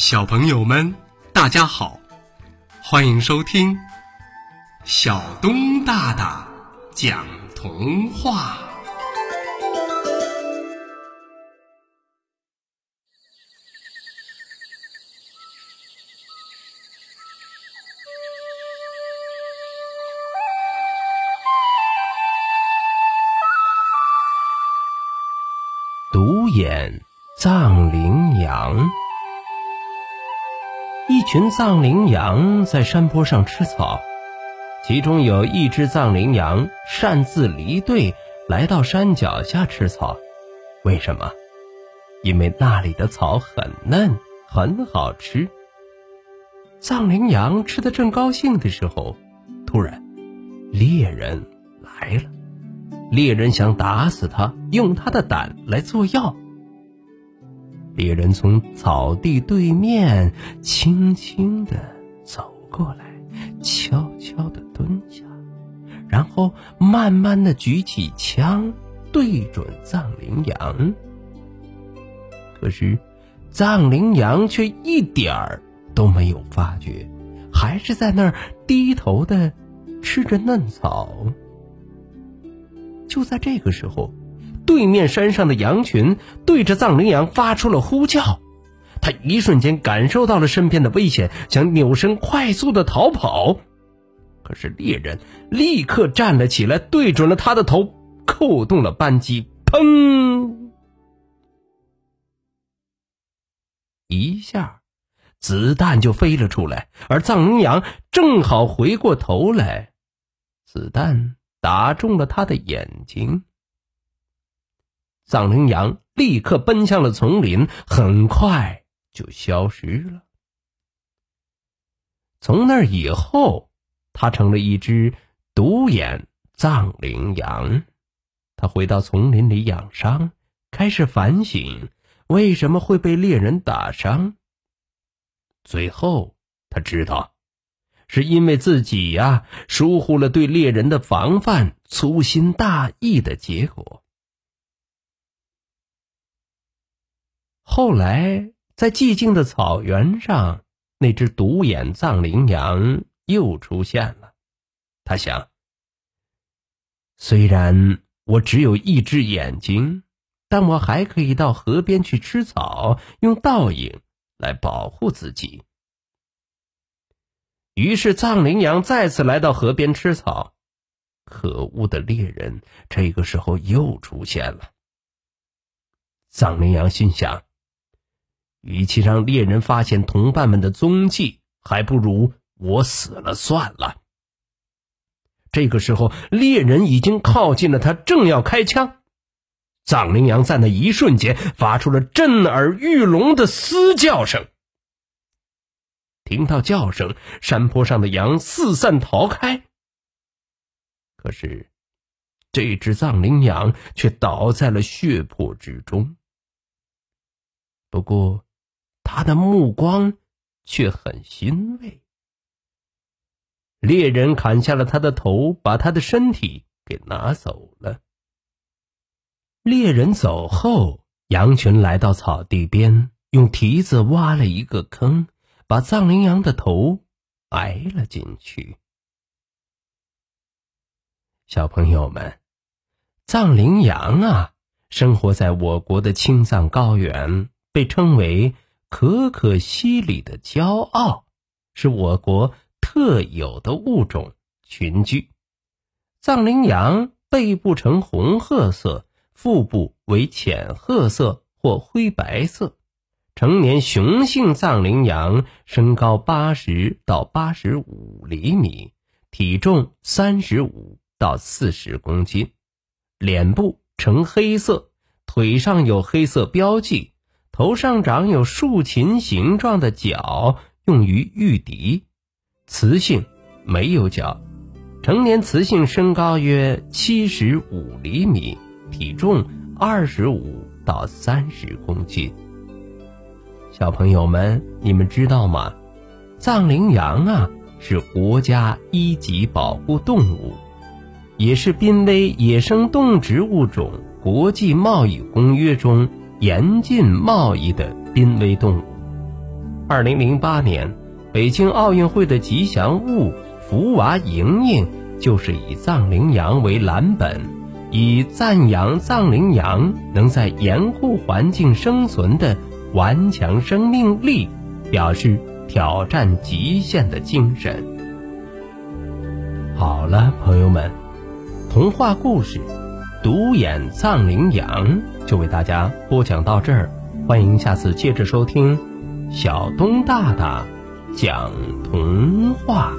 小朋友们，大家好，欢迎收听小东大大讲童话。独眼藏羚羊。一群藏羚羊在山坡上吃草，其中有一只藏羚羊擅自离队，来到山脚下吃草。为什么？因为那里的草很嫩，很好吃。藏羚羊吃的正高兴的时候，突然，猎人来了。猎人想打死他，用他的胆来做药。猎人从草地对面轻轻地走过来，悄悄地蹲下，然后慢慢地举起枪，对准藏羚羊。可是，藏羚羊却一点儿都没有发觉，还是在那儿低头的吃着嫩草。就在这个时候，对面山上的羊群对着藏羚羊发出了呼叫。他一瞬间感受到了身边的危险，想扭身快速的逃跑。可是猎人立刻站了起来，对准了他的头，扣动了扳机，砰！一下，子弹就飞了出来，而藏羚羊正好回过头来，子弹。打中了他的眼睛，藏羚羊立刻奔向了丛林，很快就消失了。从那以后，他成了一只独眼藏羚羊。他回到丛林里养伤，开始反省为什么会被猎人打伤。最后，他知道。是因为自己呀疏忽了对猎人的防范，粗心大意的结果。后来，在寂静的草原上，那只独眼藏羚羊又出现了。他想：虽然我只有一只眼睛，但我还可以到河边去吃草，用倒影来保护自己。于是，藏羚羊再次来到河边吃草。可恶的猎人这个时候又出现了。藏羚羊心想：与其让猎人发现同伴们的踪迹，还不如我死了算了。这个时候，猎人已经靠近了他，正要开枪。藏羚羊在那一瞬间发出了震耳欲聋的嘶叫声。听到叫声，山坡上的羊四散逃开。可是，这只藏羚羊却倒在了血泊之中。不过，他的目光却很欣慰。猎人砍下了他的头，把他的身体给拿走了。猎人走后，羊群来到草地边，用蹄子挖了一个坑。把藏羚羊的头埋了进去。小朋友们，藏羚羊啊，生活在我国的青藏高原，被称为可可西里的骄傲，是我国特有的物种群居。藏羚羊背部呈红褐色，腹部为浅褐色或灰白色。成年雄性藏羚羊身高八十到八十五厘米，体重三十五到四十公斤，脸部呈黑色，腿上有黑色标记，头上长有竖琴形状的角，用于御敌。雌性没有角，成年雌性身高约七十五厘米，体重二十五到三十公斤。小朋友们，你们知道吗？藏羚羊啊，是国家一级保护动物，也是濒危野生动植物种国际贸易公约中严禁贸易的濒危动物。二零零八年北京奥运会的吉祥物福娃莹莹就是以藏羚羊为蓝本，以赞扬藏羚羊能在严酷环境生存的顽强生命力，表示挑战极限的精神。好了，朋友们，童话故事《独眼藏羚羊》就为大家播讲到这儿，欢迎下次接着收听小东大大讲童话。